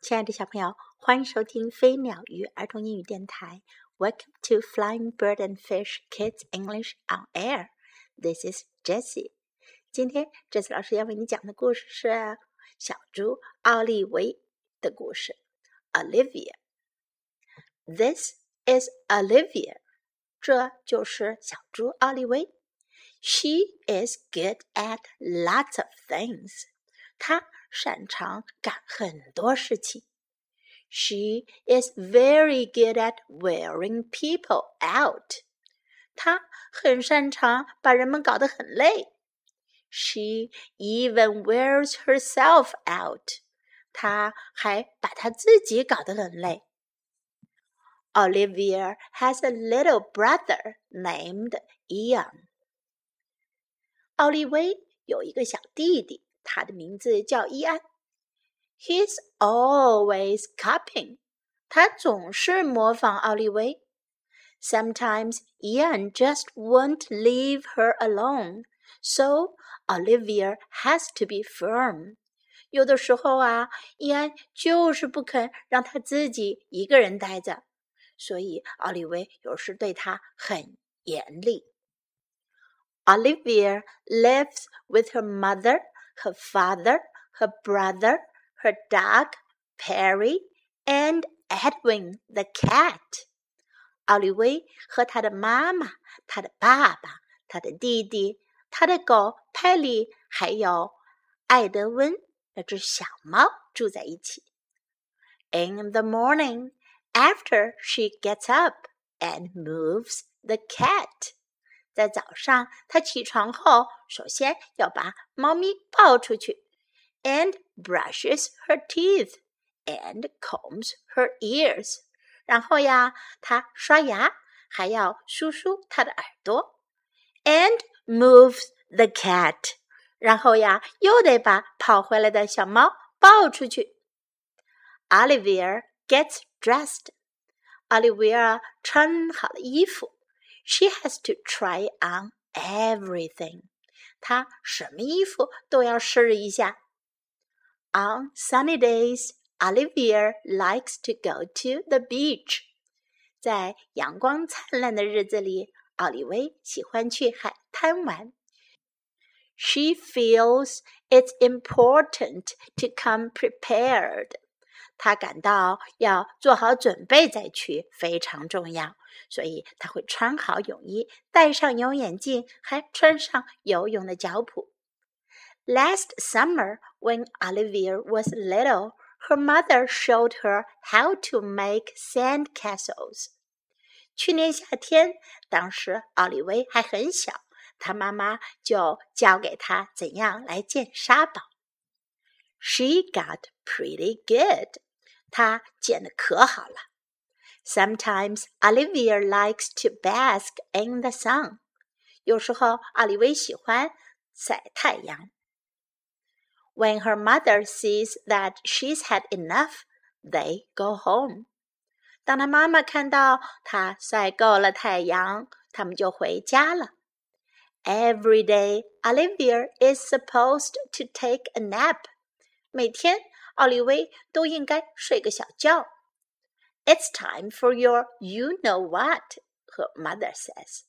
亲爱的小朋友，欢迎收听飞鸟鱼儿童英语电台。Welcome to Flying Bird and Fish Kids English on Air. This is Jessie. 今天这次老师要为你讲的故事是小猪奥利维的故事。Olivia. This is Olivia. 这就是小猪奥利维。She is good at lots of things. 她擅长干很多事情。She is very good at wearing people out. 她很擅长把人们搞得很累。She even wears herself out. 她还把她自己搞得很累。Olivia has a little brother named Ian. 奥利维有一个小弟弟， 他的名字叫伊安。He's always copying，他总是模仿奥利维。Sometimes Ian just won't leave her alone, so Olivia has to be firm. 有的时候啊，伊安就是不肯让他自己一个人待着，所以奥利维有时对他很严厉。Olivia lives with her mother, her father, her brother, her dog, Perry, and Edwin the cat. 奥利维和他的妈妈、他的爸爸、他的弟弟、他的狗派里，还有艾德温那只小猫住在一起。In the morning, after she gets up and moves the cat. 在早上，他起床后，首先要把猫咪抱出去，and brushes her teeth and combs her ears。然后呀，他刷牙，还要梳梳他的耳朵，and moves the cat。然后呀，又得把跑回来的小猫抱出去。Olivia gets dressed。奥利维亚穿好了衣服。 She has to try on everything. 她什么衣服都要试一下。On sunny days, Olivia likes to go to the beach. 在阳光灿烂的日子里，奥利维喜欢去海滩玩。She feels it's important to come prepared. 他感到要做好准备再去非常重要， 所以他会穿好泳衣，戴上游泳眼镜，还穿上游泳的脚蹼。Last summer, when Olivia was little, her mother showed her how to make sand castles. 去年夏天，当时奥利维还很小，她妈妈就教给她怎样来建沙堡。She got pretty good. 她剪得可好了。Sometimes Olivia likes to bask in the sun。有时候奥利维喜欢晒太阳。When her mother sees that she's had enough, they go home。当她妈妈看到她晒够了太阳，他们就回家了。Every day, Olivia is supposed to take a nap。每天奥利维都应该睡个小觉。 it's time for your you know what. Her mother says.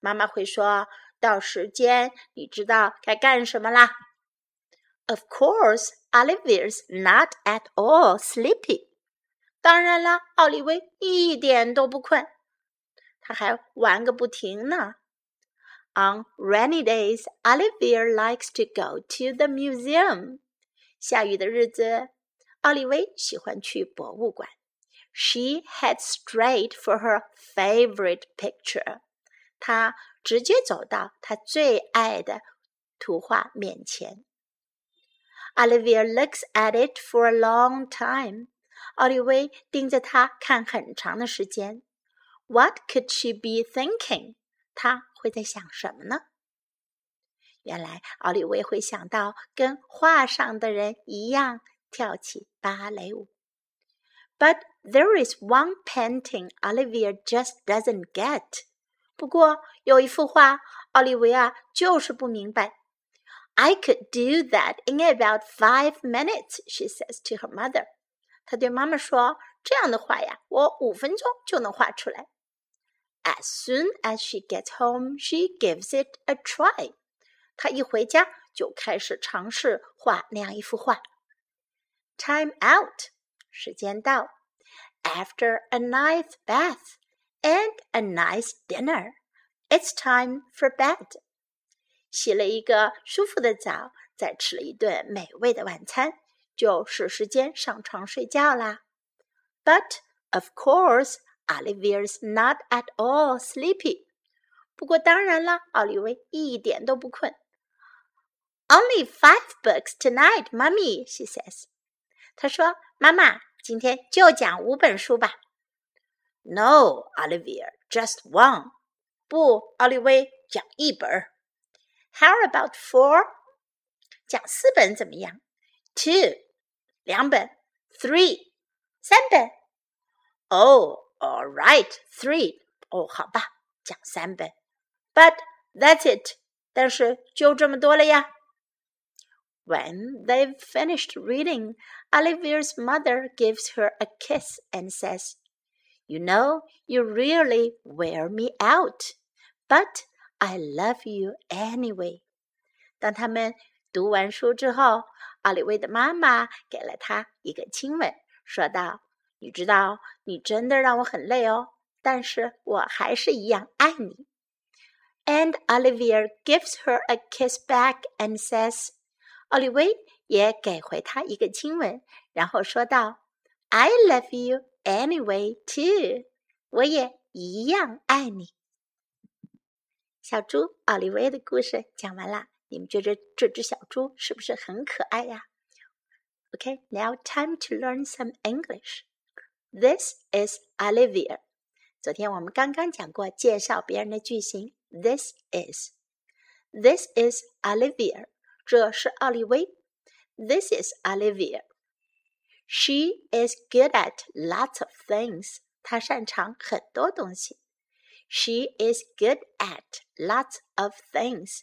妈妈会说到时间，你知道该干什么啦。Of course, Olivia's not at all sleepy. 当然啦，奥利维一点都不困，他还玩个不停呢。On rainy days, Oliver likes to go to the museum. 下雨的日子，奥利维喜欢去博物馆。She heads straight for her favorite picture。她直接走到她最爱的图画面前。Olivia looks at it for a long time。奥利维盯着它看很长的时间。What could she be thinking？她会在想什么呢？原来奥利维会想到跟画上的人一样跳起芭蕾舞。But there is one painting Olivia just doesn't get。不过有一幅画，奥利维亚就是不明白。I could do that in about five minutes, she says to her mother. 他对妈妈说：“这样的话呀，我五分钟就能画出来。” As soon as she gets home, she gives it a try. 她一回家就开始尝试画那样一幅画。Time out，时间到。 After a nice bath and a nice dinner, it's time for bed. 洗了一个舒服的澡，再吃了一顿美味的晚餐，就是时间上床睡觉啦。But of course, Olivia's not at all sleepy. 不过当然了，奥利维一点都不困。Only five books tonight, Mummy, she says. 她说：“妈妈， 今天就讲五本书吧。” No, Olivia, just one. 不，奥利维，讲一本。How about four? 讲四本怎么样？Two，两本。Three，三本。Oh, all right, three. 哦，好吧，讲三本。But that's it. 但是就这么多了呀。 When they've finished reading, Olivia's mother gives her a kiss and says, You know, you really wear me out, but I love you anyway. 当他们读完书之后，奥利维的妈妈给了他一个亲吻，说道：“你知道，你真的让我很累哦，但是我还是一样爱你。” And Olivia gives her a kiss back and says, 奥利维也给回他一个亲吻，然后说道：“I love you anyway too，我也一样爱你。”小猪奥利维的故事讲完了，你们觉得这只小猪是不是很可爱呀？Okay, now time to learn some English. This is Olivia. 昨天我们刚刚讲过介绍别人的句型。This is, this is Olivia. 这是奥利维。This is Olivia. She is good at lots of things. 她擅长很多东西。She is good at lots of things.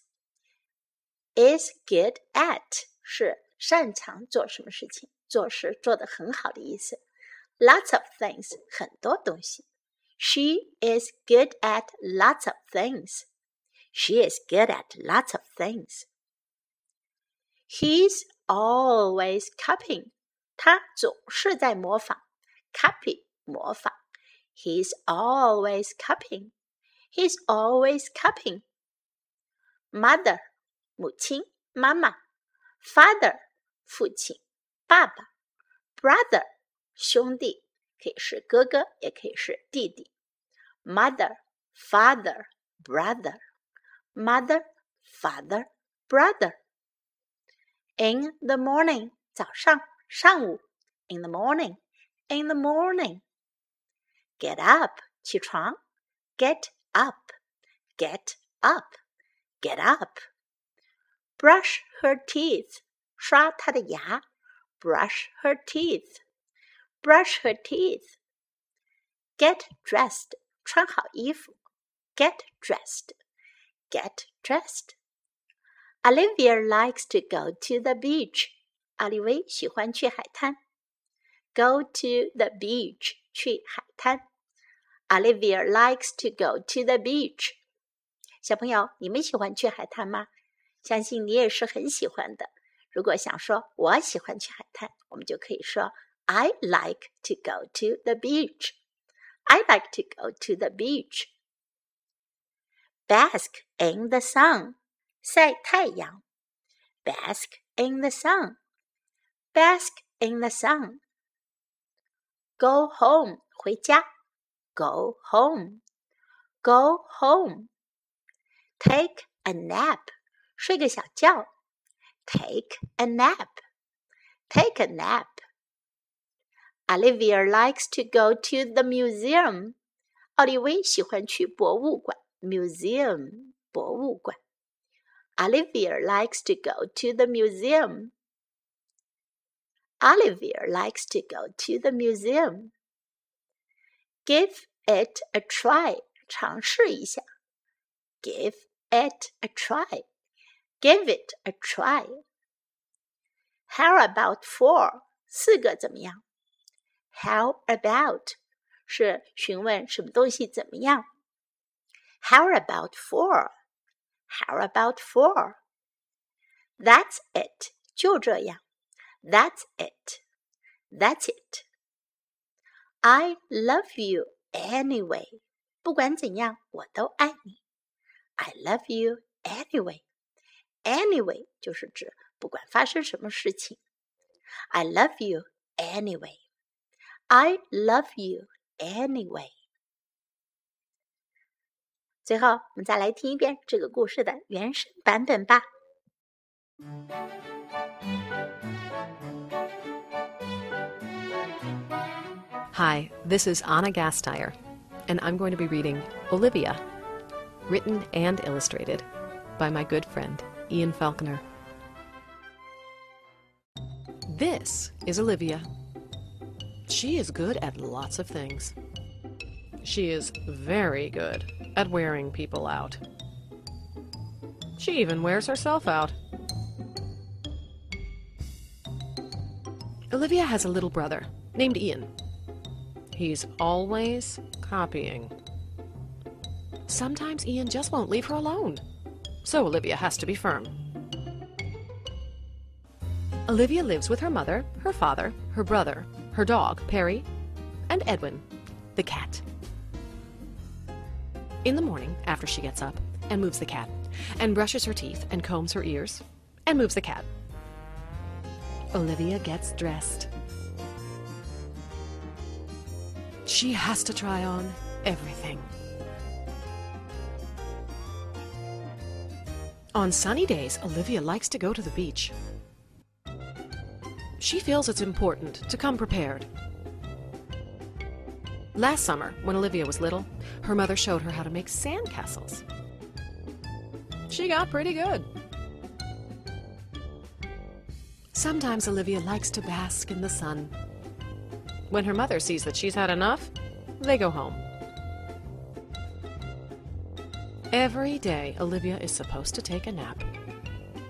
Is good at 是擅长做什么事情，做事做得很好的意思。Lots of things 很多东西。She is good at lots of things. She is good at lots of things. He's always copying. 他总是在模仿，copy 模仿。He's always copying. He's always copying. Mother 母亲妈妈，father 父亲爸爸，brother 兄弟，可以是哥哥，也可以是弟弟。Mother, father, brother, mother, father, brother in the morning 早上上午 in the morning in the morning get up 起床 get up get up get up brush her teeth 刷她的牙 brush her teeth brush her teeth get dressed 穿好衣服 get dressed get dressed Olivia likes to go to the beach. 奥利维喜欢去海滩。Go to the beach，去海滩。Olivia likes to go to the beach。小朋友，你们喜欢去海滩吗？相信你也是很喜欢的。如果想说我喜欢去海滩，我们就可以说 I like to go to the beach. I like to go to the beach. Bask in the sun. 晒太阳，bask in the sun，bask in the sun。Go home，回家，go home，go home。Take a nap，睡个小觉，take a nap，take a nap。Olivia likes to go to the museum，奥利维喜欢去博物馆，museum，博物馆。 Olivia likes to go to the museum. Olivia likes to go to the museum. Give it a try. 尝试一下。Give it a try. Give it a try. How about four? 四个怎么样 How about 是询问什么东西怎么样？How about four? How about four? That's it. 就这样。That's it. That's it. I love you anyway. 不管怎样，我都爱你。I love you anyway. Anyway 就是指不管发生什么事情。I love you anyway. I love you anyway. 最后，我们再来听一遍这个故事的原声版本吧。Hi, this is Anna Gasteyer, and I'm going to be reading Olivia, written and illustrated by my good friend Ian Falconer. This is Olivia. She is good at lots of things. She is very good at wearing people out. She even wears herself out. Olivia has a little brother named Ian. He's always copying. Sometimes Ian just won't leave her alone, so Olivia has to be firm. Olivia lives with her mother, her father, her brother, her dog, Perry, and Edwin, the cat. In the morning, after she gets up and moves the cat, and brushes her teeth and combs her ears, and moves the cat, Olivia gets dressed. She has to try on everything. On sunny days, Olivia likes to go to the beach. She feels it's important to come prepared. Last summer, when Olivia was little, her mother showed her how to make sandcastles. She got pretty good. Sometimes Olivia likes to bask in the sun. When her mother sees that she's had enough, they go home. Every day, Olivia is supposed to take a nap.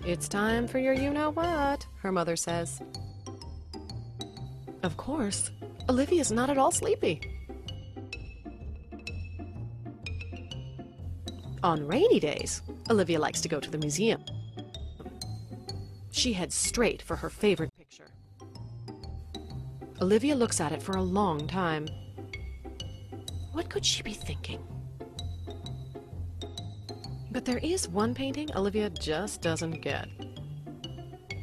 It's time for your you know what, her mother says. Of course, Olivia's not at all sleepy. On rainy days, Olivia likes to go to the museum. She heads straight for her favorite picture. Olivia looks at it for a long time. What could she be thinking? But there is one painting Olivia just doesn't get.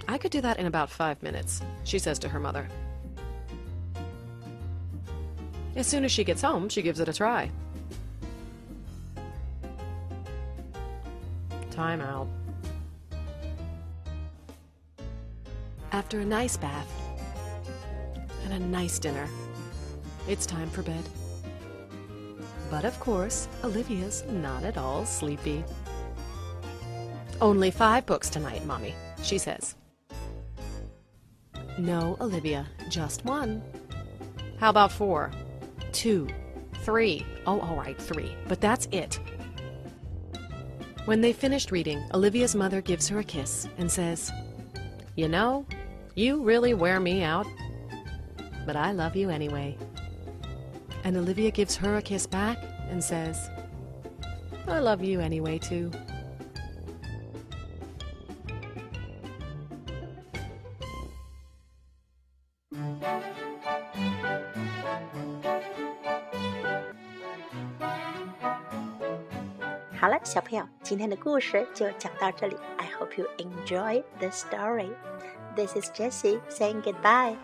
I could do that in about five minutes, she says to her mother. As soon as she gets home, she gives it a try. Time out. After a nice bath, and a nice dinner. It's time for bed. But of course, Olivia's not at all sleepy. Only five books tonight, Mommy, she says. No, Olivia, just one. How about four? Two? Three? Oh, all right, three. But that's it. When they finished reading, Olivia's mother gives her a kiss and says, You know, you really wear me out but I love you anyway. And Olivia gives her a kiss back and says, I love you anyway, too. Hope you enjoy the story. This is Jessie saying goodbye.